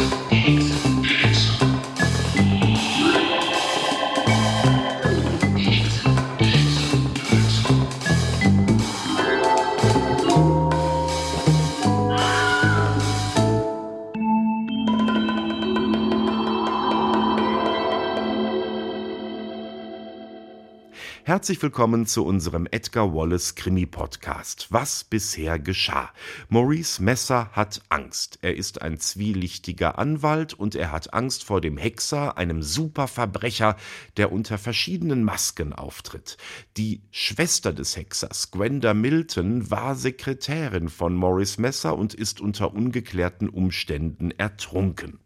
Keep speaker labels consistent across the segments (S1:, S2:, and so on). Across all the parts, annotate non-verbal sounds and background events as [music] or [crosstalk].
S1: Thank you Herzlich willkommen zu unserem Edgar Wallace Krimi Podcast. Was bisher geschah? Maurice Messer hat Angst. Er ist ein zwielichtiger Anwalt und er hat Angst vor dem Hexer, einem Superverbrecher, der unter verschiedenen Masken auftritt. Die Schwester des Hexers, Gwenda Milton, war Sekretärin von Maurice Messer und ist unter ungeklärten Umständen ertrunken.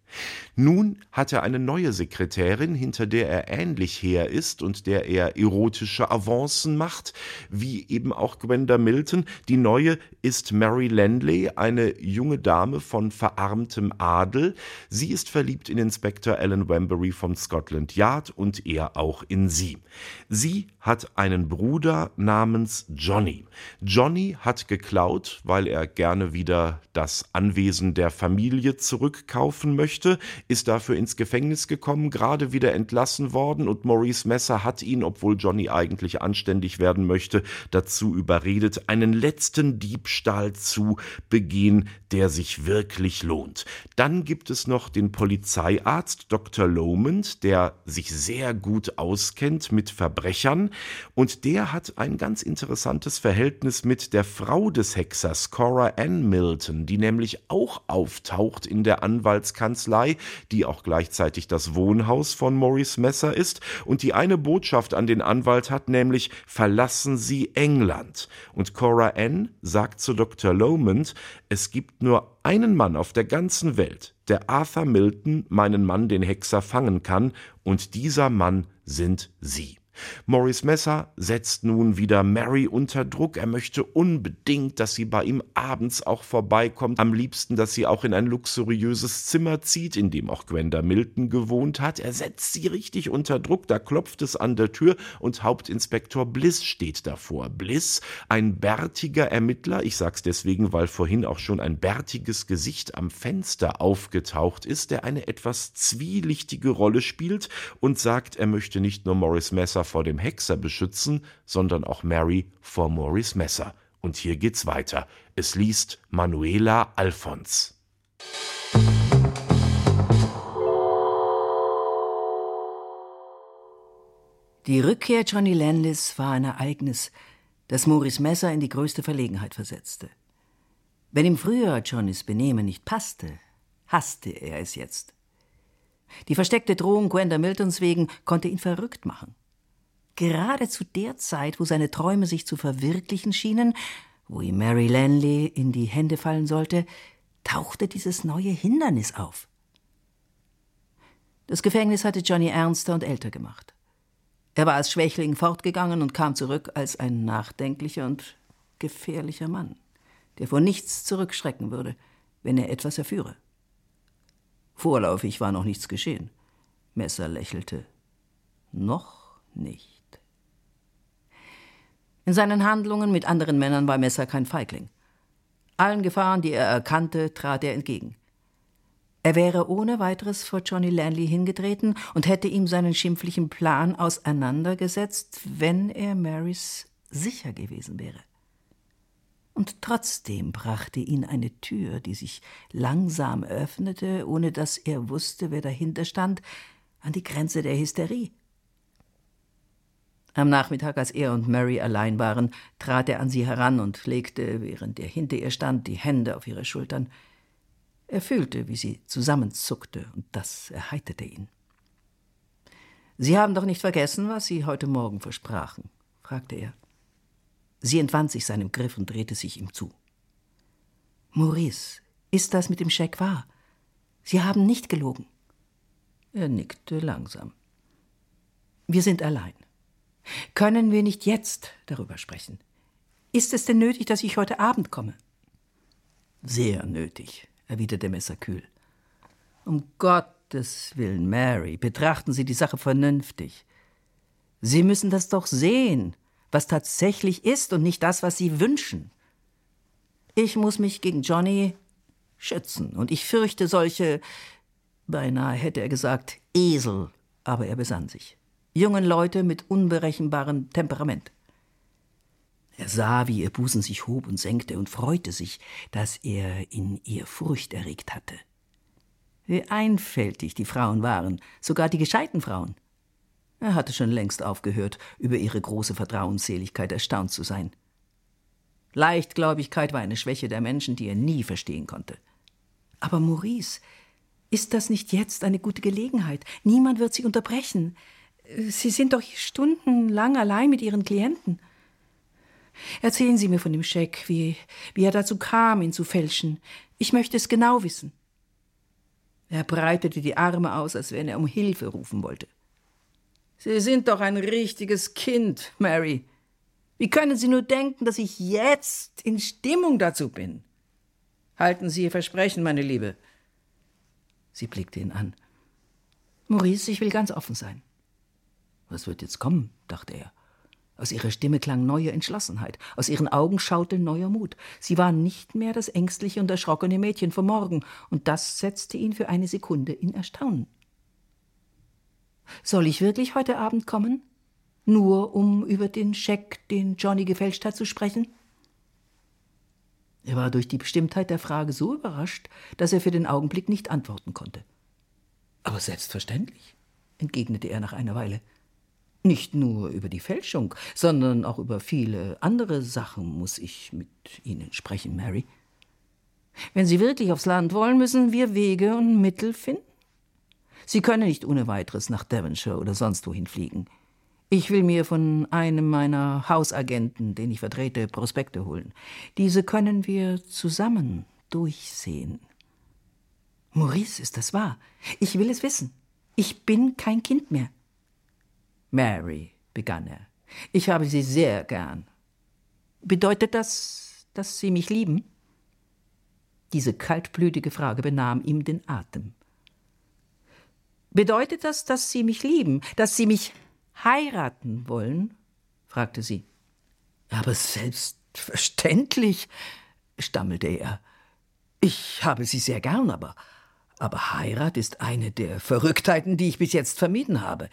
S1: Nun hat er eine neue Sekretärin, hinter der er ähnlich her ist und der er erotische Avancen macht, wie eben auch Gwenda Milton. Die neue ist Mary Landley, eine junge Dame von verarmtem Adel. Sie ist verliebt in Inspektor Alan Wembury von Scotland Yard und er auch in sie. Sie hat einen Bruder namens Johnny. Johnny hat geklaut, weil er gerne wieder das Anwesen der Familie zurückkaufen möchte, ist dafür ins Gefängnis gekommen, gerade wieder entlassen worden und Maurice Messer hat ihn, obwohl Johnny eigentlich anständig werden möchte, dazu überredet, einen letzten Diebstahl zu begehen, der sich wirklich lohnt. Dann gibt es noch den Polizeiarzt Dr. Lomond, der sich sehr gut auskennt mit Verbrechern und der hat ein ganz interessantes Verhältnis mit der Frau des Hexers, Cora Ann Milton, die nämlich auch auftaucht in der Anwaltskanzlei, die auch gleichzeitig das Wohnhaus von Maurice Messer ist und die eine Botschaft an den Anwalt hat, nämlich verlassen Sie England. Und Cora Ann sagt zu Dr. Lomond, es gibt nur einen Mann auf der ganzen Welt, der Arthur Milton, meinen Mann den Hexer, fangen kann, und dieser Mann sind Sie. Maurice Messer setzt nun wieder Mary unter Druck. Er möchte unbedingt, dass sie bei ihm abends auch vorbeikommt. Am liebsten, dass sie auch in ein luxuriöses Zimmer zieht, in dem auch Gwenda Milton gewohnt hat. Er setzt sie richtig unter Druck. Da klopft es an der Tür und Hauptinspektor Bliss steht davor. Bliss, ein bärtiger Ermittler. Ich sag's deswegen, weil vorhin auch schon ein bärtiges Gesicht am Fenster aufgetaucht ist, der eine etwas zwielichtige Rolle spielt und sagt, er möchte nicht nur Maurice Messer vor dem Hexer beschützen, sondern auch Mary vor Maurice Messer. Und hier geht's weiter. Es liest Manuela Alfons.
S2: Die Rückkehr Johnny Landis war ein Ereignis, das Maurice Messer in die größte Verlegenheit versetzte. Wenn ihm früher Johnnys Benehmen nicht passte, hasste er es jetzt. Die versteckte Drohung Gwenda Miltons wegen konnte ihn verrückt machen. Gerade zu der Zeit, wo seine Träume sich zu verwirklichen schienen, wo ihm Mary Lanley in die Hände fallen sollte, tauchte dieses neue Hindernis auf. Das Gefängnis hatte Johnny ernster und älter gemacht. Er war als Schwächling fortgegangen und kam zurück als ein nachdenklicher und gefährlicher Mann, der vor nichts zurückschrecken würde, wenn er etwas erführe. Vorläufig war noch nichts geschehen. Messer lächelte. Noch nicht. In seinen Handlungen mit anderen Männern war Messer kein Feigling. Allen Gefahren, die er erkannte, trat er entgegen. Er wäre ohne weiteres vor Johnny Lanley hingetreten und hätte ihm seinen schimpflichen Plan auseinandergesetzt, wenn er Marys sicher gewesen wäre. Und trotzdem brachte ihn eine Tür, die sich langsam öffnete, ohne dass er wusste, wer dahinter stand, an die Grenze der Hysterie. Am Nachmittag, als er und Mary allein waren, trat er an sie heran und legte, während er hinter ihr stand, die Hände auf ihre Schultern. Er fühlte, wie sie zusammenzuckte, und das erheiterte ihn. Sie haben doch nicht vergessen, was Sie heute Morgen versprachen? fragte er. Sie entwand sich seinem Griff und drehte sich ihm zu. Maurice, ist das mit dem Scheck wahr? Sie haben nicht gelogen. Er nickte langsam. Wir sind allein. Können wir nicht jetzt darüber sprechen? Ist es denn nötig, dass ich heute Abend komme? Sehr nötig, erwiderte Messer kühl. Um Gottes Willen, Mary, betrachten Sie die Sache vernünftig. Sie müssen das doch sehen, was tatsächlich ist und nicht das, was Sie wünschen. Ich muss mich gegen Johnny schützen, und ich fürchte, solche Beinahe hätte er gesagt Esel, aber er besann sich. Jungen Leute mit unberechenbarem Temperament. Er sah, wie ihr Busen sich hob und senkte und freute sich, dass er in ihr Furcht erregt hatte. Wie einfältig die Frauen waren, sogar die gescheiten Frauen. Er hatte schon längst aufgehört, über ihre große Vertrauensseligkeit erstaunt zu sein. Leichtgläubigkeit war eine Schwäche der Menschen, die er nie verstehen konnte. Aber Maurice, ist das nicht jetzt eine gute Gelegenheit? Niemand wird Sie unterbrechen. Sie sind doch stundenlang allein mit Ihren Klienten. Erzählen Sie mir von dem Scheck, wie, wie er dazu kam, ihn zu fälschen. Ich möchte es genau wissen. Er breitete die Arme aus, als wenn er um Hilfe rufen wollte. Sie sind doch ein richtiges Kind, Mary. Wie können Sie nur denken, dass ich jetzt in Stimmung dazu bin? Halten Sie Ihr Versprechen, meine Liebe. Sie blickte ihn an. Maurice, ich will ganz offen sein. Was wird jetzt kommen? dachte er. Aus ihrer Stimme klang neue Entschlossenheit, aus ihren Augen schaute neuer Mut. Sie war nicht mehr das ängstliche und erschrockene Mädchen vom Morgen, und das setzte ihn für eine Sekunde in Erstaunen. Soll ich wirklich heute Abend kommen? Nur um über den Scheck, den Johnny gefälscht hat, zu sprechen? Er war durch die Bestimmtheit der Frage so überrascht, dass er für den Augenblick nicht antworten konnte. Aber selbstverständlich, entgegnete er nach einer Weile. Nicht nur über die Fälschung, sondern auch über viele andere Sachen muss ich mit Ihnen sprechen, Mary. Wenn Sie wirklich aufs Land wollen, müssen wir Wege und Mittel finden. Sie können nicht ohne weiteres nach Devonshire oder sonst wohin fliegen. Ich will mir von einem meiner Hausagenten, den ich vertrete, Prospekte holen. Diese können wir zusammen durchsehen. Maurice, ist das wahr? Ich will es wissen. Ich bin kein Kind mehr. Mary, begann er, ich habe Sie sehr gern. Bedeutet das, dass Sie mich lieben? Diese kaltblütige Frage benahm ihm den Atem. Bedeutet das, dass Sie mich lieben, dass Sie mich heiraten wollen? fragte sie. Aber selbstverständlich, stammelte er. Ich habe Sie sehr gern, aber, aber Heirat ist eine der Verrücktheiten, die ich bis jetzt vermieden habe.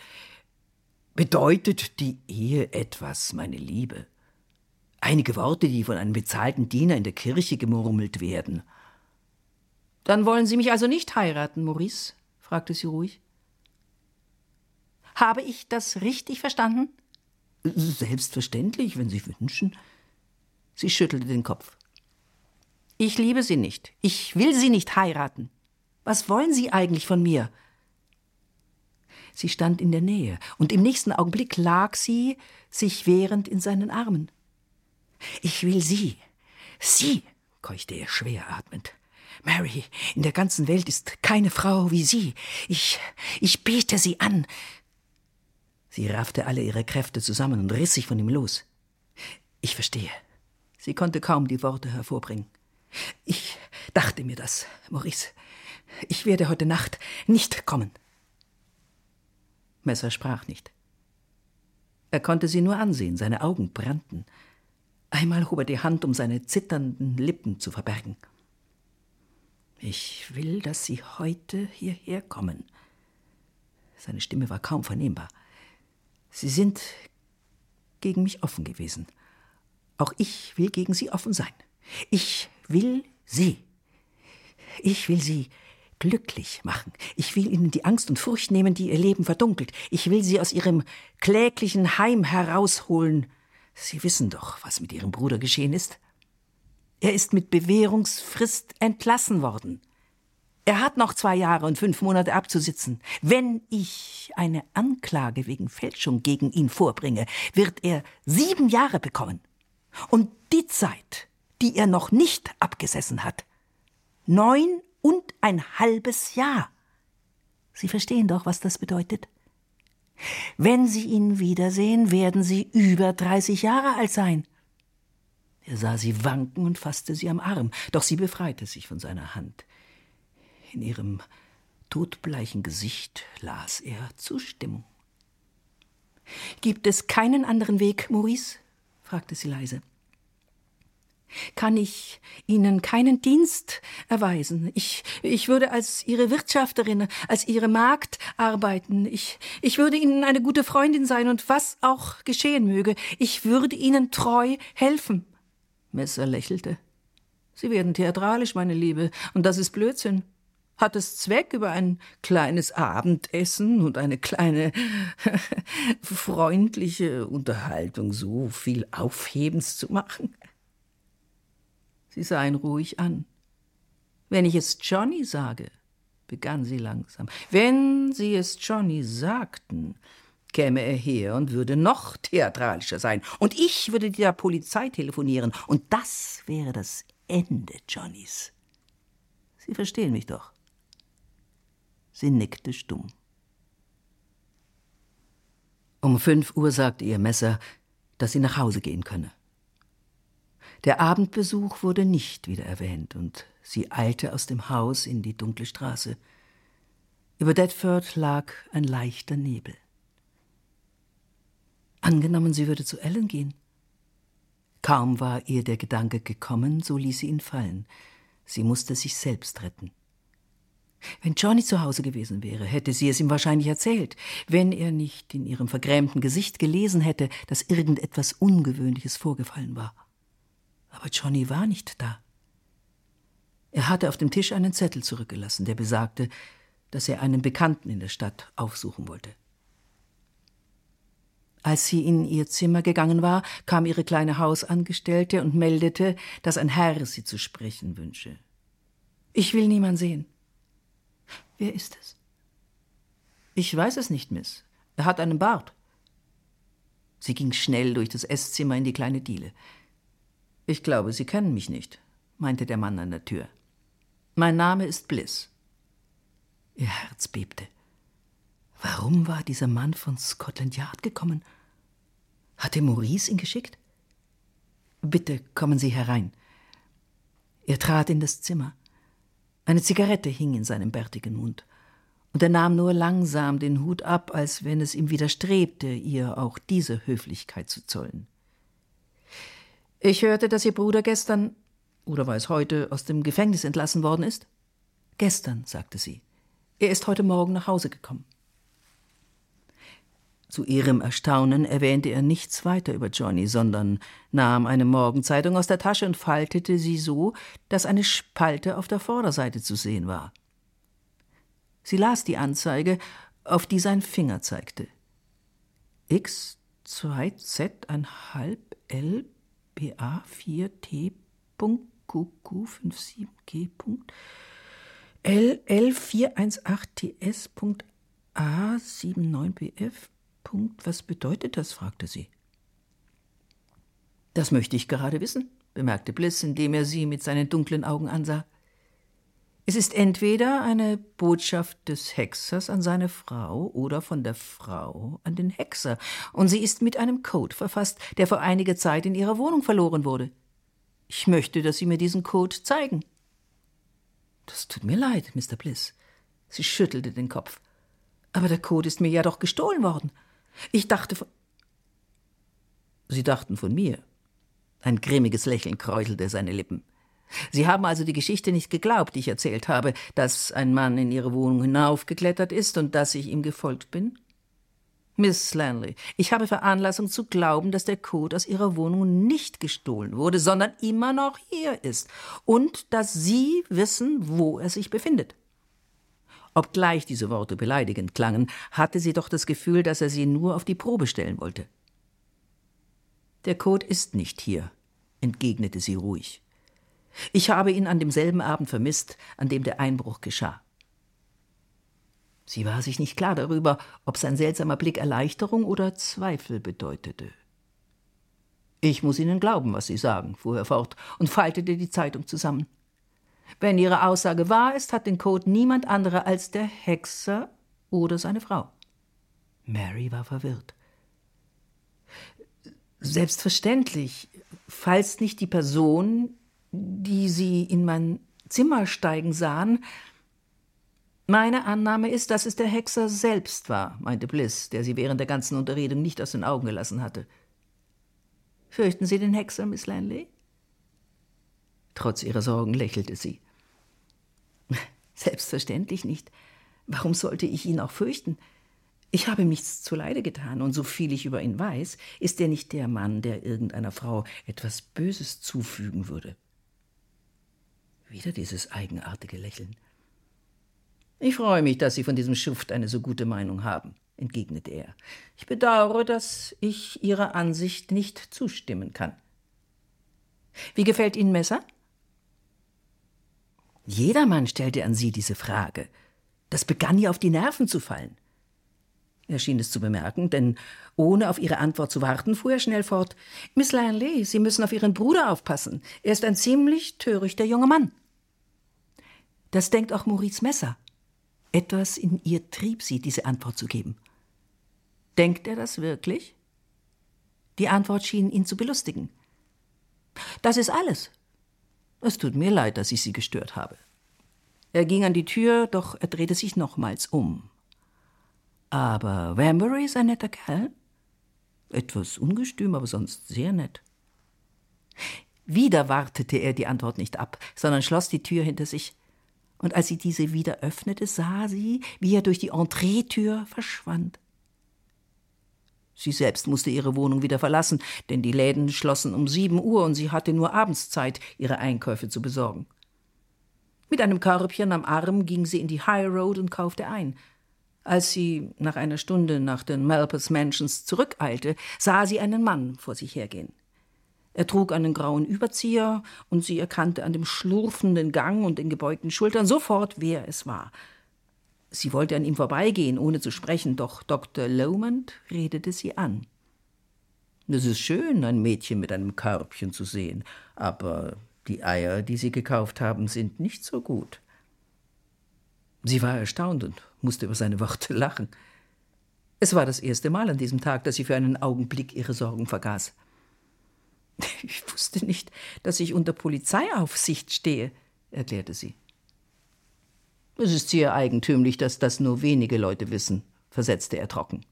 S2: Bedeutet die Ehe etwas, meine Liebe? Einige Worte, die von einem bezahlten Diener in der Kirche gemurmelt werden. Dann wollen Sie mich also nicht heiraten, Maurice? fragte sie ruhig. Habe ich das richtig verstanden? Selbstverständlich, wenn Sie wünschen. Sie schüttelte den Kopf. Ich liebe Sie nicht. Ich will Sie nicht heiraten. Was wollen Sie eigentlich von mir? Sie stand in der Nähe, und im nächsten Augenblick lag sie, sich wehrend in seinen Armen. Ich will Sie, Sie, keuchte er schwer atmend. Mary, in der ganzen Welt ist keine Frau wie Sie. Ich, ich bete Sie an. Sie raffte alle ihre Kräfte zusammen und riss sich von ihm los. Ich verstehe. Sie konnte kaum die Worte hervorbringen. Ich dachte mir das, Maurice. Ich werde heute Nacht nicht kommen. Messer sprach nicht. Er konnte sie nur ansehen, seine Augen brannten. Einmal hob er die Hand, um seine zitternden Lippen zu verbergen. Ich will, dass Sie heute hierher kommen. Seine Stimme war kaum vernehmbar. Sie sind gegen mich offen gewesen. Auch ich will gegen Sie offen sein. Ich will Sie. Ich will Sie glücklich machen. Ich will ihnen die Angst und Furcht nehmen, die ihr Leben verdunkelt. Ich will sie aus ihrem kläglichen Heim herausholen. Sie wissen doch, was mit ihrem Bruder geschehen ist. Er ist mit Bewährungsfrist entlassen worden. Er hat noch zwei Jahre und fünf Monate abzusitzen. Wenn ich eine Anklage wegen Fälschung gegen ihn vorbringe, wird er sieben Jahre bekommen. Und die Zeit, die er noch nicht abgesessen hat, neun ein halbes Jahr. Sie verstehen doch, was das bedeutet. Wenn Sie ihn wiedersehen, werden Sie über 30 Jahre alt sein. Er sah sie wanken und fasste sie am Arm, doch sie befreite sich von seiner Hand. In ihrem todbleichen Gesicht las er Zustimmung. Gibt es keinen anderen Weg, Maurice? fragte sie leise. Kann ich Ihnen keinen Dienst erweisen. Ich, ich würde als Ihre Wirtschafterin, als Ihre Magd arbeiten. Ich, ich würde Ihnen eine gute Freundin sein und was auch geschehen möge, ich würde Ihnen treu helfen. Messer lächelte. Sie werden theatralisch, meine Liebe, und das ist Blödsinn. Hat es Zweck, über ein kleines Abendessen und eine kleine [laughs] freundliche Unterhaltung so viel Aufhebens zu machen? Sie sah ihn ruhig an. Wenn ich es Johnny sage, begann sie langsam, wenn Sie es Johnny sagten, käme er her und würde noch theatralischer sein, und ich würde der Polizei telefonieren, und das wäre das Ende Johnnys. Sie verstehen mich doch. Sie nickte stumm. Um fünf Uhr sagte ihr Messer, dass sie nach Hause gehen könne. Der Abendbesuch wurde nicht wieder erwähnt, und sie eilte aus dem Haus in die dunkle Straße. Über Detford lag ein leichter Nebel. Angenommen, sie würde zu Ellen gehen. Kaum war ihr der Gedanke gekommen, so ließ sie ihn fallen. Sie musste sich selbst retten. Wenn Johnny zu Hause gewesen wäre, hätte sie es ihm wahrscheinlich erzählt, wenn er nicht in ihrem vergrämten Gesicht gelesen hätte, dass irgendetwas Ungewöhnliches vorgefallen war. Aber Johnny war nicht da. Er hatte auf dem Tisch einen Zettel zurückgelassen, der besagte, dass er einen Bekannten in der Stadt aufsuchen wollte. Als sie in ihr Zimmer gegangen war, kam ihre kleine Hausangestellte und meldete, dass ein Herr sie zu sprechen wünsche. Ich will niemand sehen. Wer ist es? Ich weiß es nicht, Miss. Er hat einen Bart. Sie ging schnell durch das Esszimmer in die kleine Diele. Ich glaube, Sie kennen mich nicht, meinte der Mann an der Tür. Mein Name ist Bliss. Ihr Herz bebte. Warum war dieser Mann von Scotland Yard gekommen? Hatte Maurice ihn geschickt? Bitte kommen Sie herein. Er trat in das Zimmer. Eine Zigarette hing in seinem bärtigen Mund, und er nahm nur langsam den Hut ab, als wenn es ihm widerstrebte, ihr auch diese Höflichkeit zu zollen. Ich hörte, dass Ihr Bruder gestern, oder war es heute, aus dem Gefängnis entlassen worden ist? Gestern, sagte sie. Er ist heute Morgen nach Hause gekommen. Zu ihrem Erstaunen erwähnte er nichts weiter über Johnny, sondern nahm eine Morgenzeitung aus der Tasche und faltete sie so, dass eine Spalte auf der Vorderseite zu sehen war. Sie las die Anzeige, auf die sein Finger zeigte. X 2Z ein halb L BA 4T QQ 57G L L 418 TS A 79 BF Was bedeutet das? fragte sie. Das möchte ich gerade wissen, bemerkte Bliss, indem er sie mit seinen dunklen Augen ansah. Es ist entweder eine Botschaft des Hexers an seine Frau oder von der Frau an den Hexer, und sie ist mit einem Code verfasst, der vor einiger Zeit in ihrer Wohnung verloren wurde. Ich möchte, dass Sie mir diesen Code zeigen. Das tut mir leid, Mr. Bliss. Sie schüttelte den Kopf. Aber der Code ist mir ja doch gestohlen worden. Ich dachte von. Sie dachten von mir. Ein grimmiges Lächeln kräuselte seine Lippen. Sie haben also die Geschichte nicht geglaubt, die ich erzählt habe, dass ein Mann in Ihre Wohnung hinaufgeklettert ist und dass ich ihm gefolgt bin? Miss Lanley, ich habe Veranlassung zu glauben, dass der Code aus Ihrer Wohnung nicht gestohlen wurde, sondern immer noch hier ist und dass Sie wissen, wo er sich befindet. Obgleich diese Worte beleidigend klangen, hatte sie doch das Gefühl, dass er sie nur auf die Probe stellen wollte. Der Code ist nicht hier, entgegnete sie ruhig. Ich habe ihn an demselben Abend vermisst, an dem der Einbruch geschah. Sie war sich nicht klar darüber, ob sein seltsamer Blick Erleichterung oder Zweifel bedeutete. Ich muss Ihnen glauben, was Sie sagen, fuhr er fort und faltete die Zeitung zusammen. Wenn Ihre Aussage wahr ist, hat den Code niemand anderer als der Hexer oder seine Frau. Mary war verwirrt. Selbstverständlich, falls nicht die Person, die Sie in mein Zimmer steigen sahen. Meine Annahme ist, dass es der Hexer selbst war, meinte Bliss, der sie während der ganzen Unterredung nicht aus den Augen gelassen hatte. Fürchten Sie den Hexer, Miss Lanley? Trotz ihrer Sorgen lächelte sie. [laughs] Selbstverständlich nicht. Warum sollte ich ihn auch fürchten? Ich habe ihm nichts zuleide getan, und so viel ich über ihn weiß, ist er nicht der Mann, der irgendeiner Frau etwas Böses zufügen würde. Wieder dieses eigenartige Lächeln. Ich freue mich, dass Sie von diesem Schuft eine so gute Meinung haben, entgegnete er. Ich bedauere, dass ich Ihrer Ansicht nicht zustimmen kann. Wie gefällt Ihnen Messer? Jedermann stellte an sie diese Frage. Das begann ihr auf die Nerven zu fallen. Er schien es zu bemerken, denn ohne auf ihre Antwort zu warten, fuhr er schnell fort. Miss Lanley, Sie müssen auf Ihren Bruder aufpassen. Er ist ein ziemlich törichter junger Mann. Das denkt auch Maurice Messer. Etwas in ihr trieb sie, diese Antwort zu geben. Denkt er das wirklich? Die Antwort schien ihn zu belustigen. Das ist alles. Es tut mir leid, dass ich Sie gestört habe. Er ging an die Tür, doch er drehte sich nochmals um. Aber Wambury ist ein netter Kerl. Etwas ungestüm, aber sonst sehr nett. Wieder wartete er die Antwort nicht ab, sondern schloss die Tür hinter sich. Und als sie diese wieder öffnete, sah sie, wie er durch die Entreetür verschwand. Sie selbst musste ihre Wohnung wieder verlassen, denn die Läden schlossen um sieben Uhr und sie hatte nur abends Zeit, ihre Einkäufe zu besorgen. Mit einem Körbchen am Arm ging sie in die High Road und kaufte ein. Als sie nach einer Stunde nach den Malpas Mansions zurückeilte, sah sie einen Mann vor sich hergehen. Er trug einen grauen Überzieher, und sie erkannte an dem schlurfenden Gang und den gebeugten Schultern sofort, wer es war. Sie wollte an ihm vorbeigehen, ohne zu sprechen, doch Dr. Lomond redete sie an. Es ist schön, ein Mädchen mit einem Körbchen zu sehen, aber die Eier, die Sie gekauft haben, sind nicht so gut. Sie war erstaunt und musste über seine Worte [laughs] lachen. Es war das erste Mal an diesem Tag, dass sie für einen Augenblick ihre Sorgen vergaß. [laughs] Ich wusste nicht, dass ich unter Polizeiaufsicht stehe, erklärte sie. Es ist sehr eigentümlich, dass das nur wenige Leute wissen, versetzte er trocken.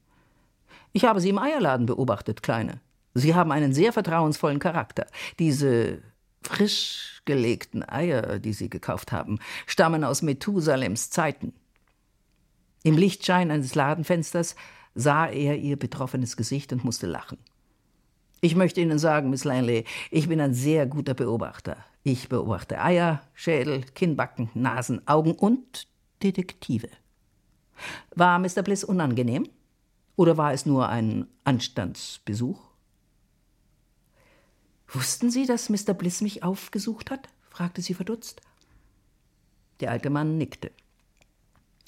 S2: Ich habe Sie im Eierladen beobachtet, Kleine. Sie haben einen sehr vertrauensvollen Charakter. Diese frisch gelegten Eier, die Sie gekauft haben, stammen aus Methusalems Zeiten. Im Lichtschein eines Ladenfensters sah er ihr betroffenes Gesicht und musste lachen. Ich möchte Ihnen sagen, Miss Langley, ich bin ein sehr guter Beobachter. Ich beobachte Eier, Schädel, Kinnbacken, Nasen, Augen und Detektive. War Mr. Bliss unangenehm? Oder war es nur ein Anstandsbesuch? Wussten Sie, dass Mr. Bliss mich aufgesucht hat? fragte sie verdutzt. Der alte Mann nickte.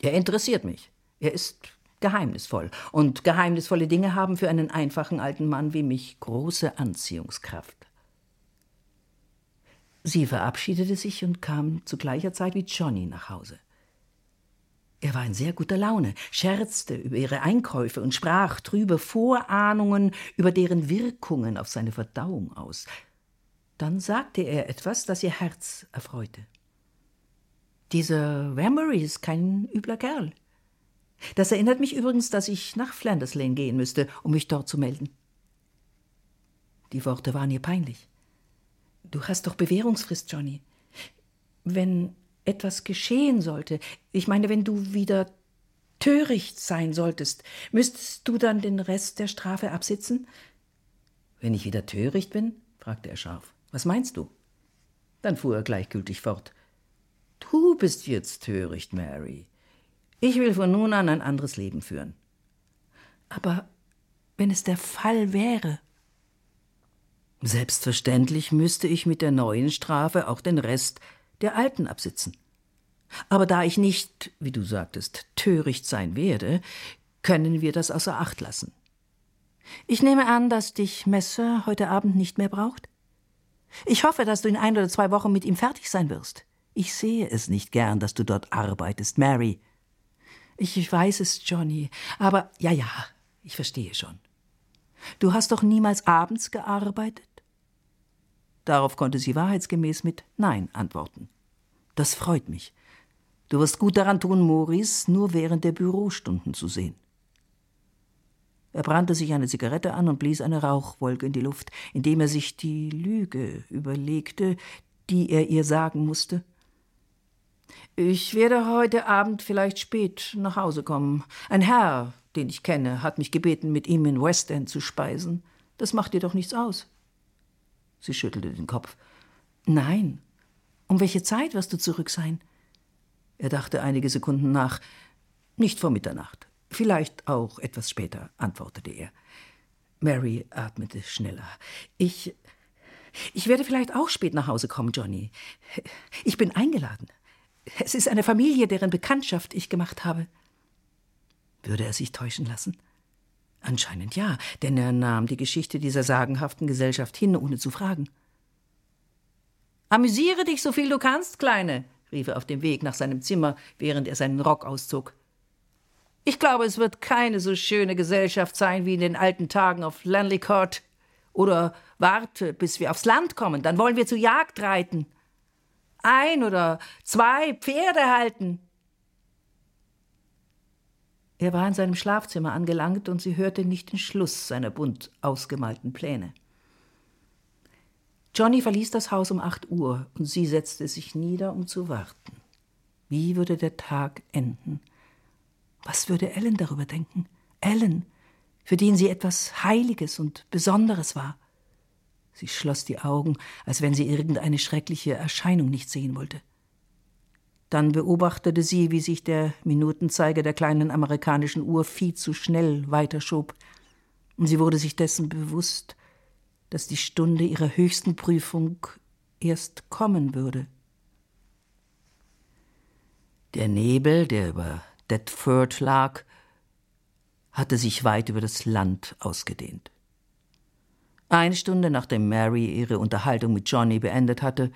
S2: Er interessiert mich. Er ist geheimnisvoll. Und geheimnisvolle Dinge haben für einen einfachen alten Mann wie mich große Anziehungskraft. Sie verabschiedete sich und kam zu gleicher Zeit wie Johnny nach Hause. Er war in sehr guter Laune, scherzte über ihre Einkäufe und sprach trübe Vorahnungen über deren Wirkungen auf seine Verdauung aus. Dann sagte er etwas, das ihr Herz erfreute. Dieser Wambury ist kein übler Kerl. Das erinnert mich übrigens, dass ich nach Flanders Lane gehen müsste, um mich dort zu melden. Die Worte waren ihr peinlich. Du hast doch Bewährungsfrist, Johnny. Wenn etwas geschehen sollte, ich meine, wenn du wieder töricht sein solltest, müsstest du dann den Rest der Strafe absitzen? Wenn ich wieder töricht bin? fragte er scharf. Was meinst du? Dann fuhr er gleichgültig fort. Du bist jetzt töricht, Mary. Ich will von nun an ein anderes Leben führen. Aber wenn es der Fall wäre. Selbstverständlich müsste ich mit der neuen Strafe auch den Rest der alten absitzen. Aber da ich nicht, wie du sagtest, töricht sein werde, können wir das außer Acht lassen. Ich nehme an, dass dich Messer heute Abend nicht mehr braucht? Ich hoffe, dass du in ein oder zwei Wochen mit ihm fertig sein wirst. Ich sehe es nicht gern, dass du dort arbeitest, Mary. Ich weiß es, Johnny, aber ja, ja, ich verstehe schon. Du hast doch niemals abends gearbeitet? Darauf konnte sie wahrheitsgemäß mit Nein antworten. Das freut mich. Du wirst gut daran tun, Maurice nur während der Bürostunden zu sehen. Er brannte sich eine Zigarette an und blies eine Rauchwolke in die Luft, indem er sich die Lüge überlegte, die er ihr sagen musste. Ich werde heute Abend vielleicht spät nach Hause kommen. Ein Herr, den ich kenne, hat mich gebeten, mit ihm in West End zu speisen. Das macht dir doch nichts aus. Sie schüttelte den Kopf. Nein. Um welche Zeit wirst du zurück sein? Er dachte einige Sekunden nach. Nicht vor Mitternacht. Vielleicht auch etwas später, antwortete er. Mary atmete schneller. Ich. Ich werde vielleicht auch spät nach Hause kommen, Johnny. Ich bin eingeladen. Es ist eine Familie, deren Bekanntschaft ich gemacht habe. Würde er sich täuschen lassen? Anscheinend ja, denn er nahm die Geschichte dieser sagenhaften Gesellschaft hin, ohne zu fragen. Amüsiere dich, so viel du kannst, Kleine, rief er auf dem Weg nach seinem Zimmer, während er seinen Rock auszog. Ich glaube, es wird keine so schöne Gesellschaft sein wie in den alten Tagen auf Lanley Court. Oder warte, bis wir aufs Land kommen, dann wollen wir zur Jagd reiten. Ein oder zwei Pferde halten. Er war in seinem Schlafzimmer angelangt und sie hörte nicht den Schluss seiner bunt ausgemalten Pläne. Johnny verließ das Haus um acht Uhr und sie setzte sich nieder, um zu warten. Wie würde der Tag enden? Was würde Ellen darüber denken? Ellen, für den sie etwas Heiliges und Besonderes war. Sie schloss die Augen, als wenn sie irgendeine schreckliche Erscheinung nicht sehen wollte. Dann beobachtete sie, wie sich der Minutenzeiger der kleinen amerikanischen Uhr viel zu schnell weiterschob, und sie wurde sich dessen bewusst, dass die Stunde ihrer höchsten Prüfung erst kommen würde. Der Nebel, der über Detford lag, hatte sich weit über das Land ausgedehnt. Eine Stunde nachdem Mary ihre Unterhaltung mit Johnny beendet hatte,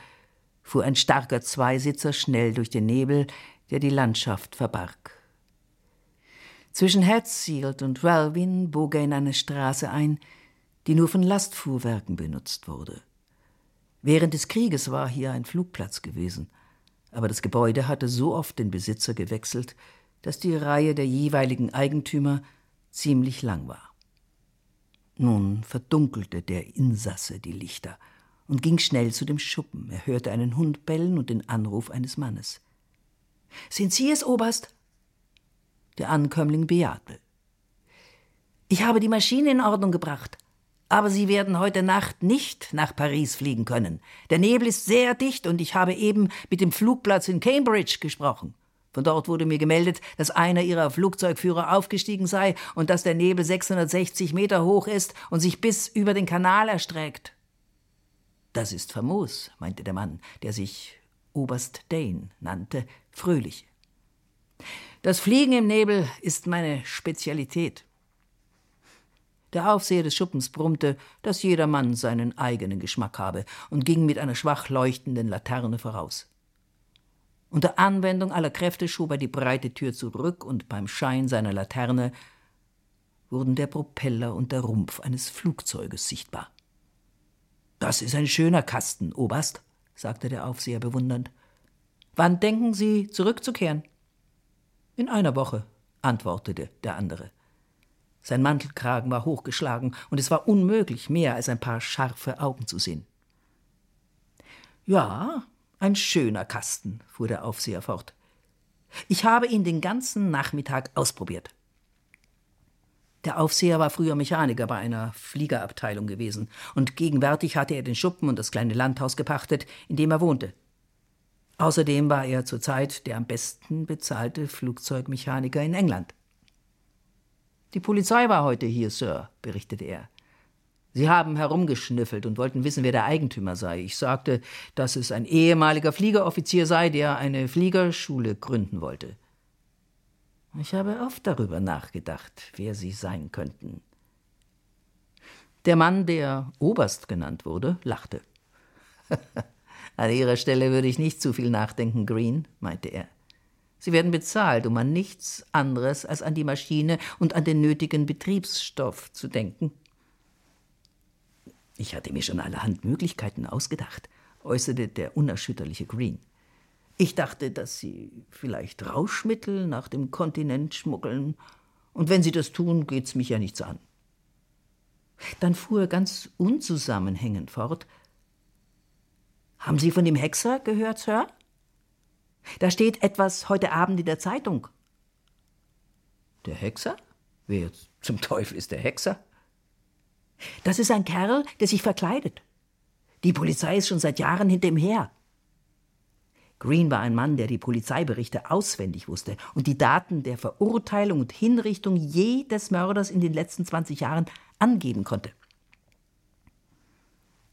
S2: fuhr ein starker Zweisitzer schnell durch den Nebel, der die Landschaft verbarg. Zwischen Hatfield und Welwyn bog er in eine Straße ein, die nur von Lastfuhrwerken benutzt wurde. Während des Krieges war hier ein Flugplatz gewesen, aber das Gebäude hatte so oft den Besitzer gewechselt, dass die Reihe der jeweiligen Eigentümer ziemlich lang war. Nun verdunkelte der Insasse die Lichter und ging schnell zu dem Schuppen. Er hörte einen Hund bellen und den Anruf eines Mannes. Sind Sie es, Oberst? Der Ankömmling bejahte. Ich habe die Maschine in Ordnung gebracht. Aber Sie werden heute Nacht nicht nach Paris fliegen können. Der Nebel ist sehr dicht und ich habe eben mit dem Flugplatz in Cambridge gesprochen. Von dort wurde mir gemeldet, dass einer ihrer Flugzeugführer aufgestiegen sei und dass der Nebel 660 Meter hoch ist und sich bis über den Kanal erstreckt. Das ist famos, meinte der Mann, der sich Oberst Dane nannte, fröhlich. Das Fliegen im Nebel ist meine Spezialität. Der Aufseher des Schuppens brummte, dass jeder Mann seinen eigenen Geschmack habe und ging mit einer schwach leuchtenden Laterne voraus. Unter Anwendung aller Kräfte schob er die breite Tür zurück und beim Schein seiner Laterne wurden der Propeller und der Rumpf eines Flugzeuges sichtbar. Das ist ein schöner Kasten, Oberst, sagte der Aufseher bewundernd. Wann denken Sie, zurückzukehren? In einer Woche, antwortete der andere. Sein Mantelkragen war hochgeschlagen, und es war unmöglich, mehr als ein paar scharfe Augen zu sehen. Ja, ein schöner Kasten, fuhr der Aufseher fort. Ich habe ihn den ganzen Nachmittag ausprobiert. Der Aufseher war früher Mechaniker bei einer Fliegerabteilung gewesen, und gegenwärtig hatte er den Schuppen und das kleine Landhaus gepachtet, in dem er wohnte. Außerdem war er zurzeit der am besten bezahlte Flugzeugmechaniker in England. Die Polizei war heute hier, Sir, berichtete er. Sie haben herumgeschnüffelt und wollten wissen, wer der Eigentümer sei. Ich sagte, dass es ein ehemaliger Fliegeroffizier sei, der eine Fliegerschule gründen wollte. Ich habe oft darüber nachgedacht, wer sie sein könnten. Der Mann, der Oberst genannt wurde, lachte. [laughs] An Ihrer Stelle würde ich nicht zu viel nachdenken, Green, meinte er. Sie werden bezahlt, um an nichts anderes als an die Maschine und an den nötigen Betriebsstoff zu denken. Ich hatte mir schon allerhand Möglichkeiten ausgedacht, äußerte der unerschütterliche Green. Ich dachte, dass Sie vielleicht Rauschmittel nach dem Kontinent schmuggeln, und wenn Sie das tun, geht's mich ja nichts an. Dann fuhr er ganz unzusammenhängend fort. Haben Sie von dem Hexer gehört, Sir? Da steht etwas heute Abend in der Zeitung. Der Hexer? Wer zum Teufel ist der Hexer? Das ist ein Kerl, der sich verkleidet. Die Polizei ist schon seit Jahren hinter ihm her. Green war ein Mann, der die Polizeiberichte auswendig wusste und die Daten der Verurteilung und Hinrichtung jedes Mörders in den letzten 20 Jahren angeben konnte.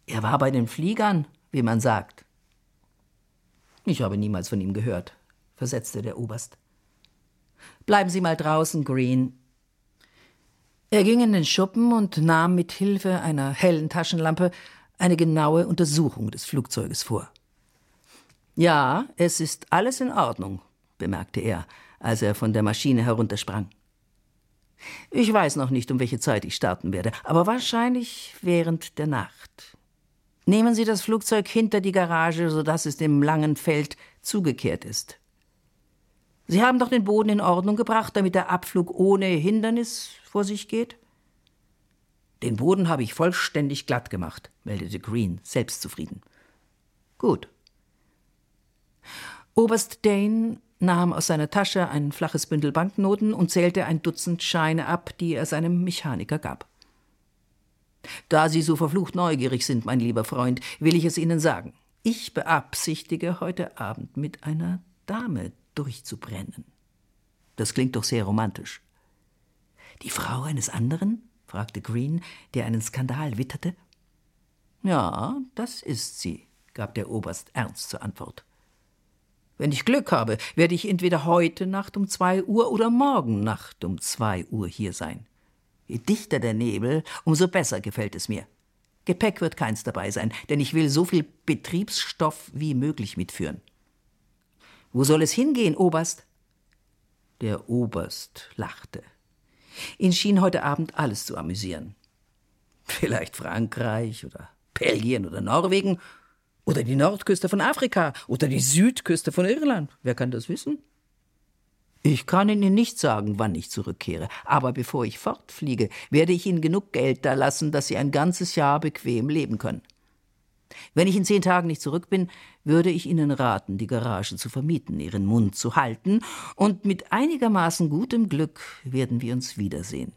S2: Er war bei den Fliegern, wie man sagt. Ich habe niemals von ihm gehört, versetzte der Oberst. Bleiben Sie mal draußen, Green. Er ging in den Schuppen und nahm mit Hilfe einer hellen Taschenlampe eine genaue Untersuchung des Flugzeuges vor. Ja, es ist alles in Ordnung, bemerkte er, als er von der Maschine heruntersprang. Ich weiß noch nicht, um welche Zeit ich starten werde, aber wahrscheinlich während der Nacht. Nehmen Sie das Flugzeug hinter die Garage, sodass es dem langen Feld zugekehrt ist. Sie haben doch den Boden in Ordnung gebracht, damit der Abflug ohne Hindernis vor sich geht? Den Boden habe ich vollständig glatt gemacht, meldete Green, selbstzufrieden. Gut. Oberst Dane nahm aus seiner Tasche ein flaches Bündel Banknoten und zählte ein Dutzend Scheine ab, die er seinem Mechaniker gab. Da Sie so verflucht neugierig sind, mein lieber Freund, will ich es Ihnen sagen. Ich beabsichtige, heute Abend mit einer Dame durchzubrennen. Das klingt doch sehr romantisch. Die Frau eines anderen? fragte Green, der einen Skandal witterte. Ja, das ist sie, gab der Oberst ernst zur Antwort. Wenn ich Glück habe, werde ich entweder heute Nacht um zwei Uhr oder morgen Nacht um zwei Uhr hier sein. Je dichter der Nebel, umso besser gefällt es mir. Gepäck wird keins dabei sein, denn ich will so viel Betriebsstoff wie möglich mitführen. Wo soll es hingehen, Oberst? Der Oberst lachte. Ihn schien heute Abend alles zu amüsieren. Vielleicht Frankreich oder Belgien oder Norwegen oder die Nordküste von Afrika oder die Südküste von Irland. Wer kann das wissen? Ich kann Ihnen nicht sagen, wann ich zurückkehre, aber bevor ich fortfliege, werde ich Ihnen genug Geld da lassen, dass Sie ein ganzes Jahr bequem leben können. Wenn ich in zehn Tagen nicht zurück bin, würde ich Ihnen raten, die Garage zu vermieten, Ihren Mund zu halten, und mit einigermaßen gutem Glück werden wir uns wiedersehen.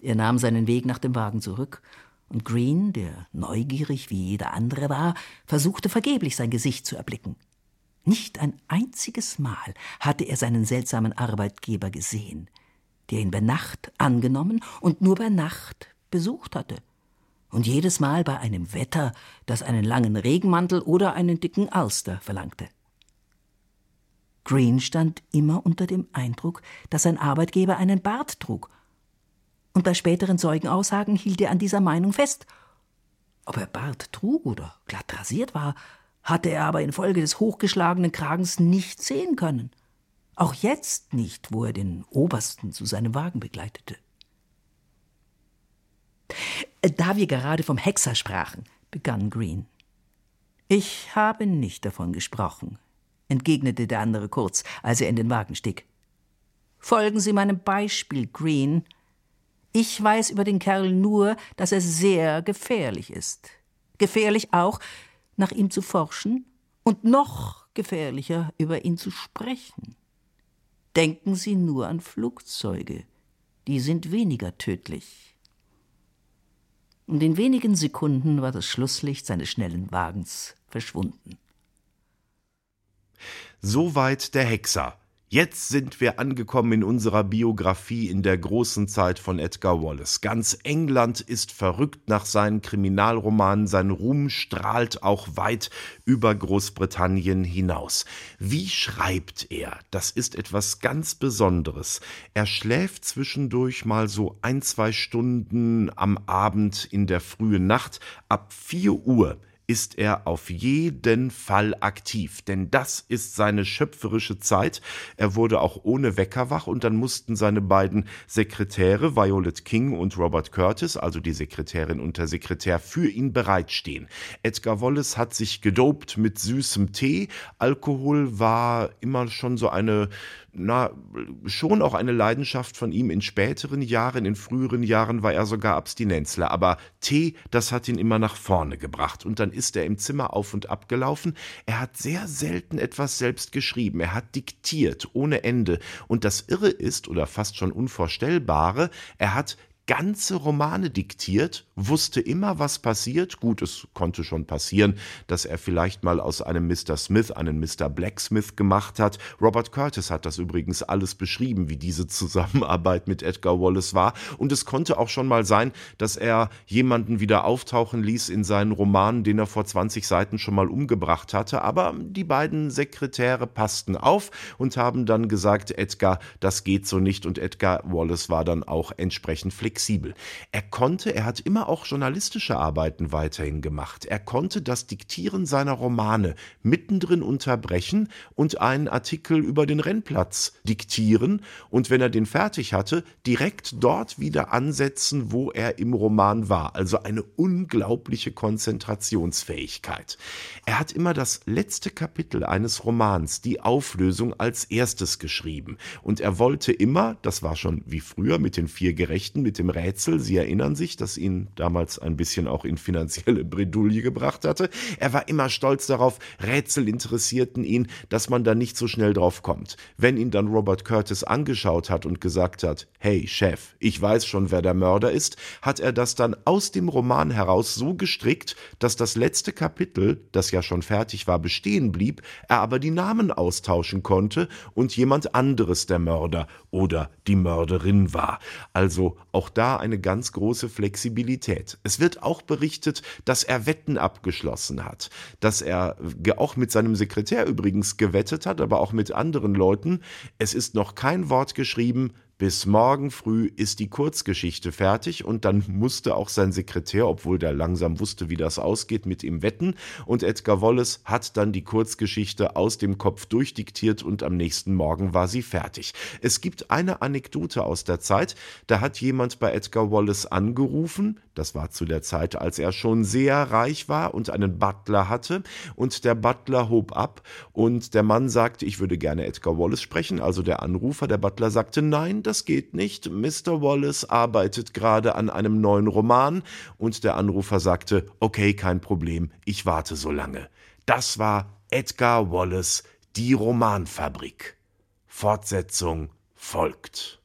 S2: Er nahm seinen Weg nach dem Wagen zurück, und Green, der neugierig wie jeder andere war, versuchte vergeblich sein Gesicht zu erblicken. Nicht ein einziges Mal hatte er seinen seltsamen Arbeitgeber gesehen, der ihn bei Nacht angenommen und nur bei Nacht besucht hatte und jedes Mal bei einem Wetter, das einen langen Regenmantel oder einen dicken Alster verlangte. Green stand immer unter dem Eindruck, dass sein Arbeitgeber einen Bart trug, und bei späteren Zeugenaussagen hielt er an dieser Meinung fest. Ob er Bart trug oder glatt rasiert war, hatte er aber infolge des hochgeschlagenen Kragens nicht sehen können. Auch jetzt nicht, wo er den Obersten zu seinem Wagen begleitete. Da wir gerade vom Hexer sprachen, begann Green. Ich habe nicht davon gesprochen, entgegnete der andere kurz, als er in den Wagen stieg. Folgen Sie meinem Beispiel, Green. Ich weiß über den Kerl nur, dass er sehr gefährlich ist. Gefährlich auch, nach ihm zu forschen und noch gefährlicher, über ihn zu sprechen. Denken Sie nur an Flugzeuge. Die sind weniger tödlich. Und in wenigen Sekunden war das Schlusslicht seines schnellen Wagens verschwunden.
S1: Soweit der Hexer. Jetzt sind wir angekommen in unserer Biografie in der großen Zeit von Edgar Wallace. Ganz England ist verrückt nach seinen Kriminalromanen, sein Ruhm strahlt auch weit über Großbritannien hinaus. Wie schreibt er? Das ist etwas ganz Besonderes. Er schläft zwischendurch mal so ein, zwei Stunden am Abend in der frühen Nacht. Ab vier Uhr ist er auf jeden Fall aktiv, denn das ist seine schöpferische Zeit. Er wurde auch ohne Wecker wach und dann mussten seine beiden Sekretäre, Violet King und Robert Curtis, also die Sekretärin und der Sekretär, für ihn bereitstehen. Edgar Wallace hat sich gedopt mit süßem Tee. Alkohol war immer schon so eine na, schon auch eine Leidenschaft von ihm in späteren Jahren, in früheren Jahren war er sogar Abstinenzler, aber Tee, das hat ihn immer nach vorne gebracht. Und dann ist er im Zimmer auf und ab gelaufen. Er hat sehr selten etwas selbst geschrieben, er hat diktiert ohne Ende. Und das Irre ist oder fast schon Unvorstellbare, er hat ganze Romane diktiert, wusste immer, was passiert. Gut, es konnte schon passieren, dass er vielleicht mal aus einem Mr. Smith einen Mr. Blacksmith gemacht hat. Robert Curtis hat das übrigens alles beschrieben, wie diese Zusammenarbeit mit Edgar Wallace war. Und es konnte auch schon mal sein, dass er jemanden wieder auftauchen ließ in seinen Romanen, den er vor 20 Seiten schon mal umgebracht hatte. Aber die beiden Sekretäre passten auf und haben dann gesagt, Edgar, das geht so nicht. Und Edgar Wallace war dann auch entsprechend flexibel flexibel. Er konnte, er hat immer auch journalistische Arbeiten weiterhin gemacht. Er konnte das Diktieren seiner Romane mittendrin unterbrechen und einen Artikel über den Rennplatz diktieren und wenn er den fertig hatte, direkt dort wieder ansetzen, wo er im Roman war. Also eine unglaubliche Konzentrationsfähigkeit. Er hat immer das letzte Kapitel eines Romans, die Auflösung, als erstes geschrieben. Und er wollte immer, das war schon wie früher mit den vier Gerechten, mit dem Rätsel. Sie erinnern sich, dass ihn damals ein bisschen auch in finanzielle Bredouille gebracht hatte. Er war immer stolz darauf, Rätsel interessierten ihn, dass man da nicht so schnell drauf kommt. Wenn ihn dann Robert Curtis angeschaut hat und gesagt hat, hey Chef, ich weiß schon, wer der Mörder ist, hat er das dann aus dem Roman heraus so gestrickt, dass das letzte Kapitel, das ja schon fertig war, bestehen blieb, er aber die Namen austauschen konnte und jemand anderes der Mörder oder die Mörderin war. Also auch da eine ganz große Flexibilität. Es wird auch berichtet, dass er Wetten abgeschlossen hat, dass er auch mit seinem Sekretär übrigens gewettet hat, aber auch mit anderen Leuten. Es ist noch kein Wort geschrieben, bis morgen früh ist die Kurzgeschichte fertig und dann musste auch sein Sekretär, obwohl der langsam wusste, wie das ausgeht, mit ihm wetten und Edgar Wallace hat dann die Kurzgeschichte aus dem Kopf durchdiktiert und am nächsten Morgen war sie fertig. Es gibt eine Anekdote aus der Zeit, da hat jemand bei Edgar Wallace angerufen, das war zu der Zeit, als er schon sehr reich war und einen Butler hatte. Und der Butler hob ab und der Mann sagte, ich würde gerne Edgar Wallace sprechen. Also der Anrufer, der Butler sagte, nein, das geht nicht. Mr. Wallace arbeitet gerade an einem neuen Roman. Und der Anrufer sagte, okay, kein Problem, ich warte so lange. Das war Edgar Wallace, die Romanfabrik. Fortsetzung folgt.